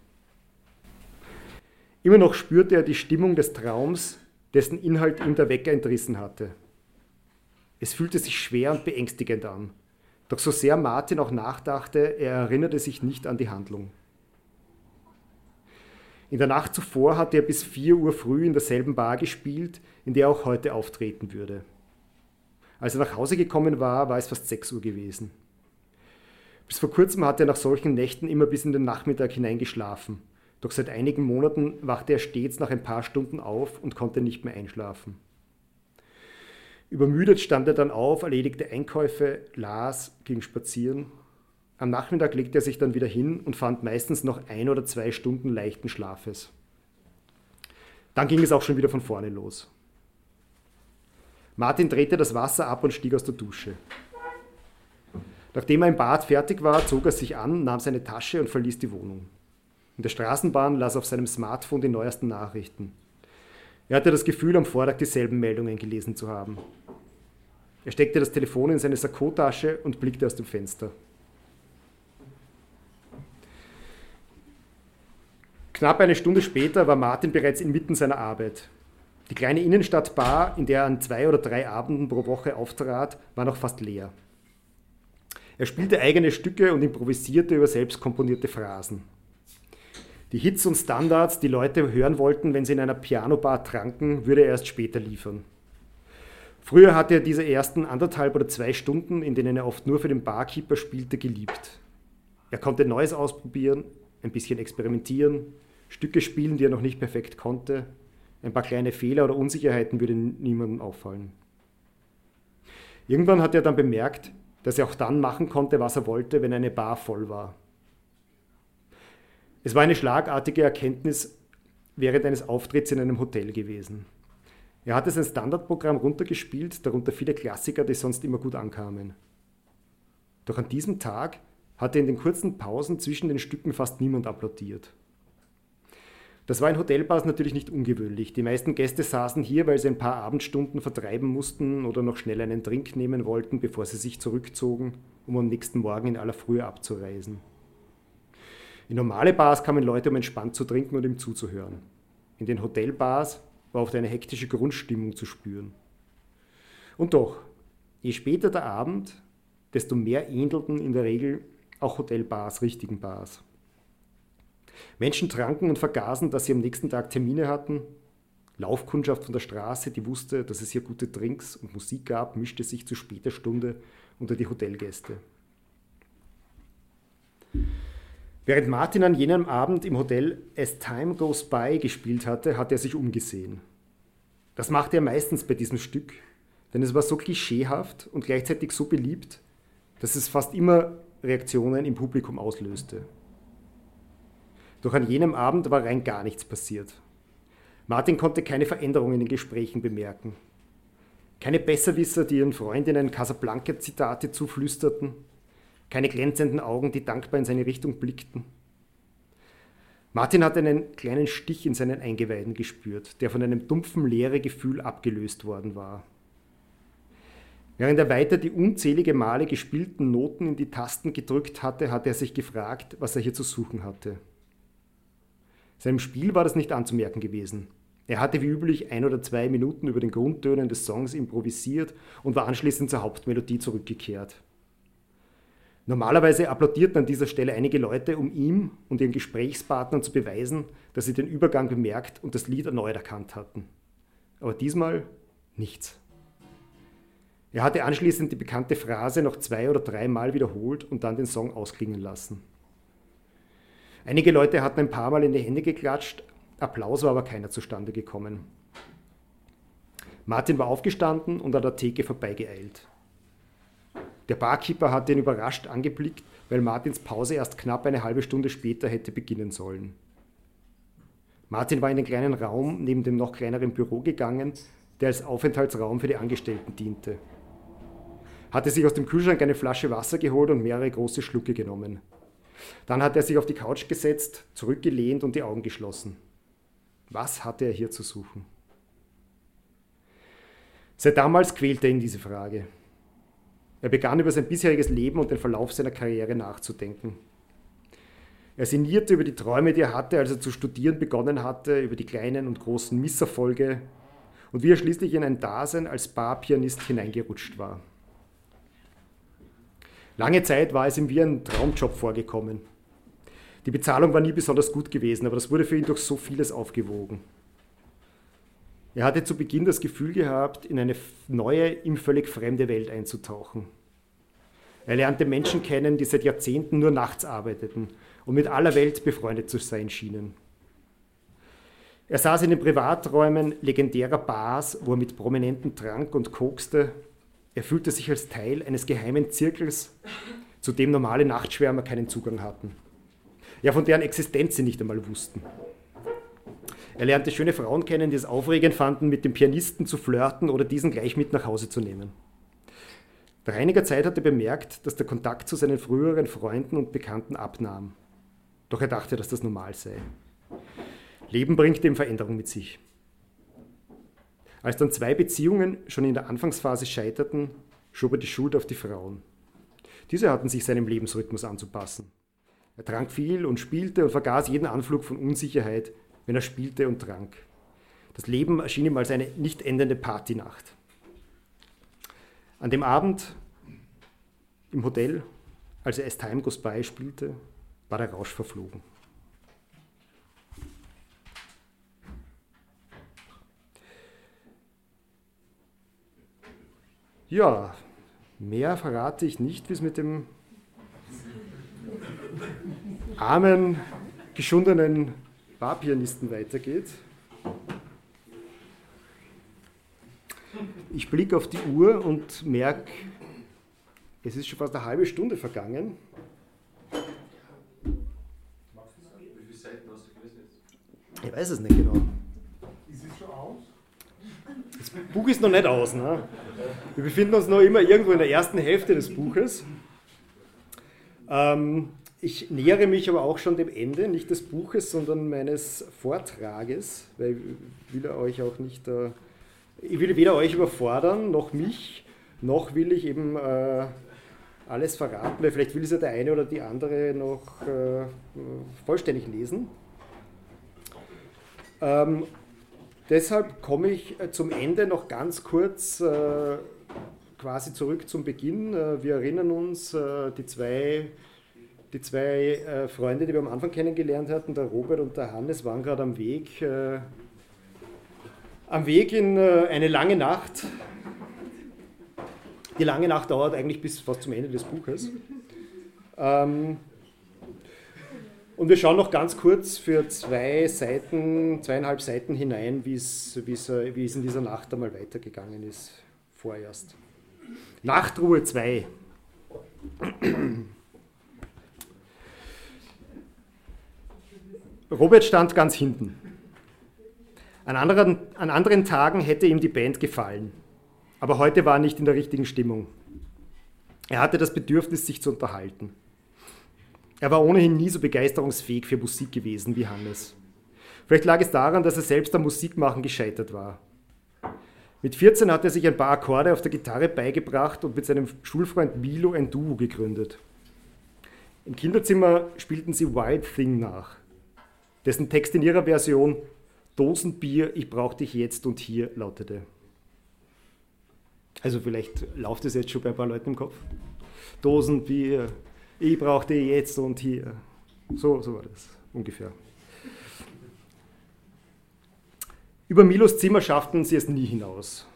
Immer noch spürte er die Stimmung des Traums, dessen Inhalt ihm der Wecker entrissen hatte. Es fühlte sich schwer und beängstigend an. Doch so sehr Martin auch nachdachte, er erinnerte sich nicht an die Handlung. In der Nacht zuvor hatte er bis 4 Uhr früh in derselben Bar gespielt, in der er auch heute auftreten würde. Als er nach Hause gekommen war, war es fast 6 Uhr gewesen. Bis vor kurzem hatte er nach solchen Nächten immer bis in den Nachmittag hinein geschlafen. Doch seit einigen Monaten wachte er stets nach ein paar Stunden auf und konnte nicht mehr einschlafen. Übermüdet stand er dann auf, erledigte Einkäufe, las, ging spazieren. Am Nachmittag legte er sich dann wieder hin und fand meistens noch ein oder zwei Stunden leichten Schlafes. Dann ging es auch schon wieder von vorne los. Martin drehte das Wasser ab und stieg aus der Dusche. Nachdem er im Bad fertig war, zog er sich an, nahm seine Tasche und verließ die Wohnung. In der Straßenbahn las er auf seinem Smartphone die neuesten Nachrichten. Er hatte das Gefühl, am Vortag dieselben Meldungen gelesen zu haben. Er steckte das Telefon in seine Sakkotasche und blickte aus dem Fenster. Knapp eine Stunde später war Martin bereits inmitten seiner Arbeit. Die kleine Innenstadtbar, in der er an zwei oder drei Abenden pro Woche auftrat, war noch fast leer. Er spielte eigene Stücke und improvisierte über selbst komponierte Phrasen. Die Hits und Standards, die Leute hören wollten, wenn sie in einer Pianobar tranken, würde er erst später liefern. Früher hatte er diese ersten anderthalb oder zwei Stunden, in denen er oft nur für den Barkeeper spielte, geliebt. Er konnte Neues ausprobieren, ein bisschen experimentieren, Stücke spielen, die er noch nicht perfekt konnte, ein paar kleine Fehler oder Unsicherheiten würden niemandem auffallen. Irgendwann hat er dann bemerkt, dass er auch dann machen konnte, was er wollte, wenn eine Bar voll war. Es war eine schlagartige Erkenntnis während eines Auftritts in einem Hotel gewesen. Er hatte sein Standardprogramm runtergespielt, darunter viele Klassiker, die sonst immer gut ankamen. Doch an diesem Tag hatte in den kurzen Pausen zwischen den Stücken fast niemand applaudiert. Das war in Hotelbars natürlich nicht ungewöhnlich. Die meisten Gäste saßen hier, weil sie ein paar Abendstunden vertreiben mussten oder noch schnell einen Drink nehmen wollten, bevor sie sich zurückzogen, um am nächsten Morgen in aller Frühe abzureisen. In normale Bars kamen Leute, um entspannt zu trinken und ihm zuzuhören. In den Hotelbars war oft eine hektische Grundstimmung zu spüren. Und doch, je später der Abend, desto mehr ähnelten in der Regel auch Hotelbars richtigen Bars. Menschen tranken und vergaßen, dass sie am nächsten Tag Termine hatten. Laufkundschaft von der Straße, die wusste, dass es hier gute Drinks und Musik gab, mischte sich zu später Stunde unter die Hotelgäste. Während Martin an jenem Abend im Hotel As Time Goes By gespielt hatte, hat er sich umgesehen. Das machte er meistens bei diesem Stück, denn es war so klischeehaft und gleichzeitig so beliebt, dass es fast immer Reaktionen im Publikum auslöste. Doch an jenem Abend war rein gar nichts passiert. Martin konnte keine Veränderungen in den Gesprächen bemerken. Keine Besserwisser, die ihren Freundinnen Casablanca-Zitate zuflüsterten. Keine glänzenden Augen, die dankbar in seine Richtung blickten. Martin hat einen kleinen Stich in seinen Eingeweiden gespürt, der von einem dumpfen Leeregefühl abgelöst worden war. Während er weiter die unzählige Male gespielten Noten in die Tasten gedrückt hatte, hatte er sich gefragt, was er hier zu suchen hatte. Seinem Spiel war das nicht anzumerken gewesen. Er hatte wie üblich ein oder zwei Minuten über den Grundtönen des Songs improvisiert und war anschließend zur Hauptmelodie zurückgekehrt. Normalerweise applaudierten an dieser Stelle einige Leute, um ihm und ihren Gesprächspartnern zu beweisen, dass sie den Übergang bemerkt und das Lied erneut erkannt hatten. Aber diesmal nichts. Er hatte anschließend die bekannte Phrase noch zwei oder dreimal wiederholt und dann den Song ausklingen lassen. Einige Leute hatten ein paar Mal in die Hände geklatscht, Applaus war aber keiner zustande gekommen. Martin war aufgestanden und an der Theke vorbeigeeilt. Der Barkeeper hatte ihn überrascht angeblickt, weil Martins Pause erst knapp eine halbe Stunde später hätte beginnen sollen. Martin war in den kleinen Raum neben dem noch kleineren Büro gegangen, der als Aufenthaltsraum für die Angestellten diente. Hatte sich aus dem Kühlschrank eine Flasche Wasser geholt und mehrere große Schlucke genommen. Dann hat er sich auf die Couch gesetzt, zurückgelehnt und die Augen geschlossen. Was hatte er hier zu suchen? Seit damals quälte ihn diese Frage. Er begann über sein bisheriges Leben und den Verlauf seiner Karriere nachzudenken. Er sinnierte über die Träume, die er hatte, als er zu studieren begonnen hatte, über die kleinen und großen Misserfolge und wie er schließlich in ein Dasein als Barpianist hineingerutscht war. Lange Zeit war es ihm wie ein Traumjob vorgekommen. Die Bezahlung war nie besonders gut gewesen, aber das wurde für ihn durch so vieles aufgewogen. Er hatte zu Beginn das Gefühl gehabt, in eine neue, ihm völlig fremde Welt einzutauchen. Er lernte Menschen kennen, die seit Jahrzehnten nur nachts arbeiteten und mit aller Welt befreundet zu sein schienen. Er saß in den Privaträumen legendärer Bars, wo er mit Prominenten trank und kokste. Er fühlte sich als Teil eines geheimen Zirkels, zu dem normale Nachtschwärmer keinen Zugang hatten ja von deren Existenz sie nicht einmal wussten. Er lernte schöne Frauen kennen, die es aufregend fanden, mit dem Pianisten zu flirten oder diesen gleich mit nach Hause zu nehmen. Nach einiger Zeit hat er bemerkt, dass der Kontakt zu seinen früheren Freunden und Bekannten abnahm. Doch er dachte, dass das normal sei. Leben bringt ihm Veränderung mit sich. Als dann zwei Beziehungen schon in der Anfangsphase scheiterten, schob er die Schuld auf die Frauen. Diese hatten sich seinem Lebensrhythmus anzupassen. Er trank viel und spielte und vergaß jeden Anflug von Unsicherheit, wenn er spielte und trank. Das Leben erschien ihm als eine nicht endende Partynacht. An dem Abend im Hotel, als er As Time Goes By spielte, war der Rausch verflogen. Ja, mehr verrate ich nicht, wie es mit dem armen, geschundenen Barpianisten weitergeht. Ich blicke auf die Uhr und merke, es ist schon fast eine halbe Stunde vergangen. Wie viele Seiten hast du gelesen jetzt? Ich weiß es nicht genau. Ist es schon aus? Das Buch ist noch nicht aus. Ne? Wir befinden uns noch immer irgendwo in der ersten Hälfte des Buches. Ähm, ich nähere mich aber auch schon dem Ende, nicht des Buches, sondern meines Vortrages, weil ich will euch auch nicht, äh, ich will weder euch überfordern, noch mich, noch will ich eben äh, alles verraten, weil vielleicht will es ja der eine oder die andere noch äh, vollständig lesen. Ähm, deshalb komme ich äh, zum Ende noch ganz kurz äh, quasi zurück zum Beginn. Wir erinnern uns, die zwei die zwei äh, Freunde, die wir am Anfang kennengelernt hatten, der Robert und der Hannes, waren gerade am Weg, äh, am Weg in äh, eine lange Nacht. Die lange Nacht dauert eigentlich bis fast zum Ende des Buches. Ähm, Und wir schauen noch ganz kurz für zwei Seiten, zweieinhalb Seiten hinein, wie es, es in dieser Nacht einmal weitergegangen ist, vorerst. Nachtruhe 2. Robert stand ganz hinten. An anderen, an anderen Tagen hätte ihm die Band gefallen, aber heute war er nicht in der richtigen Stimmung. Er hatte das Bedürfnis, sich zu unterhalten. Er war ohnehin nie so begeisterungsfähig für Musik gewesen wie Hannes. Vielleicht lag es daran, dass er selbst am Musikmachen gescheitert war. Mit 14 hat er sich ein paar Akkorde auf der Gitarre beigebracht und mit seinem Schulfreund Milo ein Duo gegründet. Im Kinderzimmer spielten sie Wild Thing nach, dessen Text in ihrer Version Dosenbier, ich brauche dich jetzt und hier lautete. Also vielleicht läuft es jetzt schon bei ein paar Leuten im Kopf. Dosenbier, ich brauche dich jetzt und hier. So, so war das ungefähr. Über Milos Zimmer schafften sie es nie hinaus.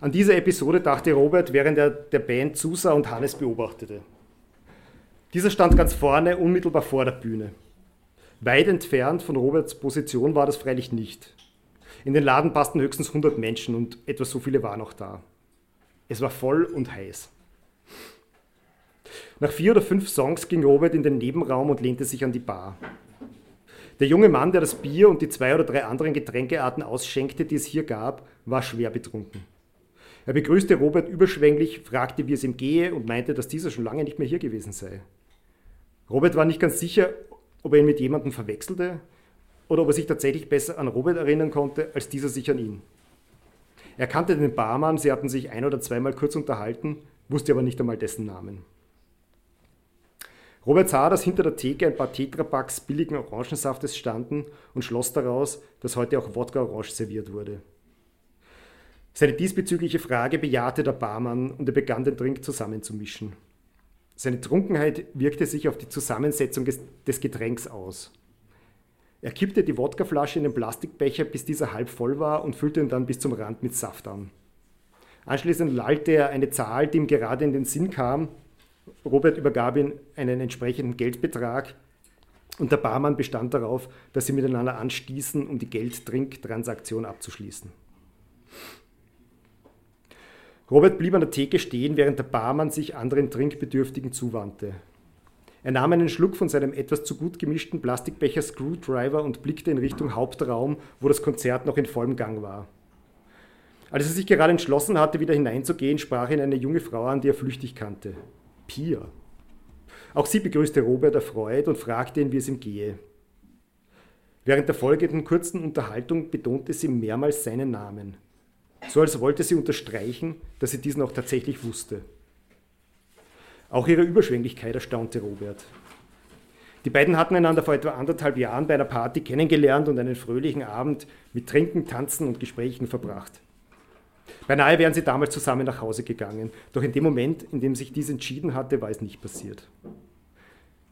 An diese Episode dachte Robert, während er der Band zusah und Hannes beobachtete. Dieser stand ganz vorne, unmittelbar vor der Bühne. Weit entfernt von Roberts Position war das freilich nicht. In den Laden passten höchstens 100 Menschen und etwa so viele waren auch da. Es war voll und heiß. Nach vier oder fünf Songs ging Robert in den Nebenraum und lehnte sich an die Bar. Der junge Mann, der das Bier und die zwei oder drei anderen Getränkearten ausschenkte, die es hier gab, war schwer betrunken. Er begrüßte Robert überschwänglich, fragte, wie es ihm gehe und meinte, dass dieser schon lange nicht mehr hier gewesen sei. Robert war nicht ganz sicher, ob er ihn mit jemandem verwechselte oder ob er sich tatsächlich besser an Robert erinnern konnte, als dieser sich an ihn. Er kannte den Barmann, sie hatten sich ein oder zweimal kurz unterhalten, wusste aber nicht einmal dessen Namen. Robert sah, dass hinter der Theke ein paar Tetrapacks billigen Orangensaftes standen und schloss daraus, dass heute auch Wodka Orange serviert wurde. Seine diesbezügliche Frage bejahte der Barmann und er begann den Drink zusammenzumischen. Seine Trunkenheit wirkte sich auf die Zusammensetzung des Getränks aus. Er kippte die Wodkaflasche in den Plastikbecher, bis dieser halb voll war und füllte ihn dann bis zum Rand mit Saft an. Anschließend lallte er eine Zahl, die ihm gerade in den Sinn kam. Robert übergab ihm einen entsprechenden Geldbetrag und der Barmann bestand darauf, dass sie miteinander anstießen, um die Geld-Trink-Transaktion abzuschließen. Robert blieb an der Theke stehen, während der Barmann sich anderen Trinkbedürftigen zuwandte. Er nahm einen Schluck von seinem etwas zu gut gemischten Plastikbecher Screwdriver und blickte in Richtung Hauptraum, wo das Konzert noch in vollem Gang war. Als er sich gerade entschlossen hatte, wieder hineinzugehen, sprach ihn eine junge Frau an, die er flüchtig kannte. Pia. Auch sie begrüßte Robert erfreut und fragte ihn, wie es ihm gehe. Während der folgenden kurzen Unterhaltung betonte sie mehrmals seinen Namen so als wollte sie unterstreichen, dass sie diesen auch tatsächlich wusste. Auch ihre Überschwänglichkeit erstaunte Robert. Die beiden hatten einander vor etwa anderthalb Jahren bei einer Party kennengelernt und einen fröhlichen Abend mit Trinken, Tanzen und Gesprächen verbracht. Beinahe wären sie damals zusammen nach Hause gegangen, doch in dem Moment, in dem sich dies entschieden hatte, war es nicht passiert.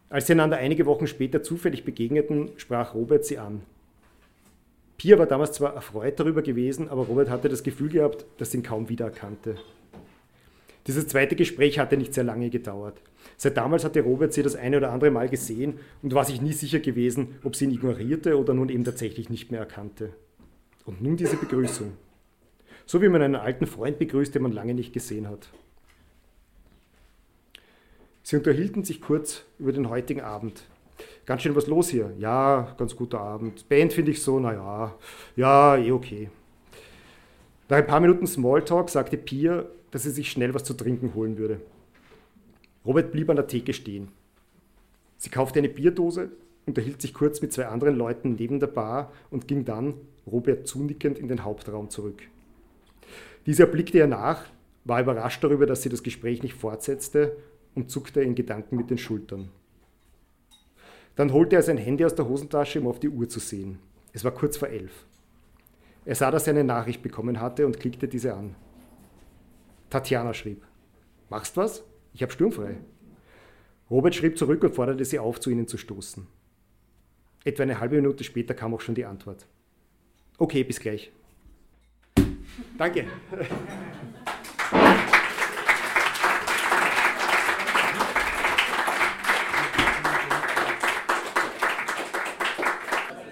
Als sie einander einige Wochen später zufällig begegneten, sprach Robert sie an. Pia war damals zwar erfreut darüber gewesen, aber Robert hatte das Gefühl gehabt, dass sie ihn kaum wiedererkannte. Dieses zweite Gespräch hatte nicht sehr lange gedauert. Seit damals hatte Robert sie das eine oder andere Mal gesehen und war sich nie sicher gewesen, ob sie ihn ignorierte oder nun eben tatsächlich nicht mehr erkannte. Und nun diese Begrüßung. So wie man einen alten Freund begrüßt, den man lange nicht gesehen hat. Sie unterhielten sich kurz über den heutigen Abend ganz schön was los hier. Ja, ganz guter Abend. Band finde ich so, naja, ja, eh okay. Nach ein paar Minuten Smalltalk sagte Pia, dass sie sich schnell was zu trinken holen würde. Robert blieb an der Theke stehen. Sie kaufte eine Bierdose, unterhielt sich kurz mit zwei anderen Leuten neben der Bar und ging dann, Robert zunickend, in den Hauptraum zurück. Dieser blickte ihr nach, war überrascht darüber, dass sie das Gespräch nicht fortsetzte und zuckte in Gedanken mit den Schultern. Dann holte er sein Handy aus der Hosentasche, um auf die Uhr zu sehen. Es war kurz vor elf. Er sah, dass er eine Nachricht bekommen hatte und klickte diese an. Tatjana schrieb: Machst was? Ich habe sturmfrei. Robert schrieb zurück und forderte sie auf, zu ihnen zu stoßen. Etwa eine halbe Minute später kam auch schon die Antwort. Okay, bis gleich. Danke.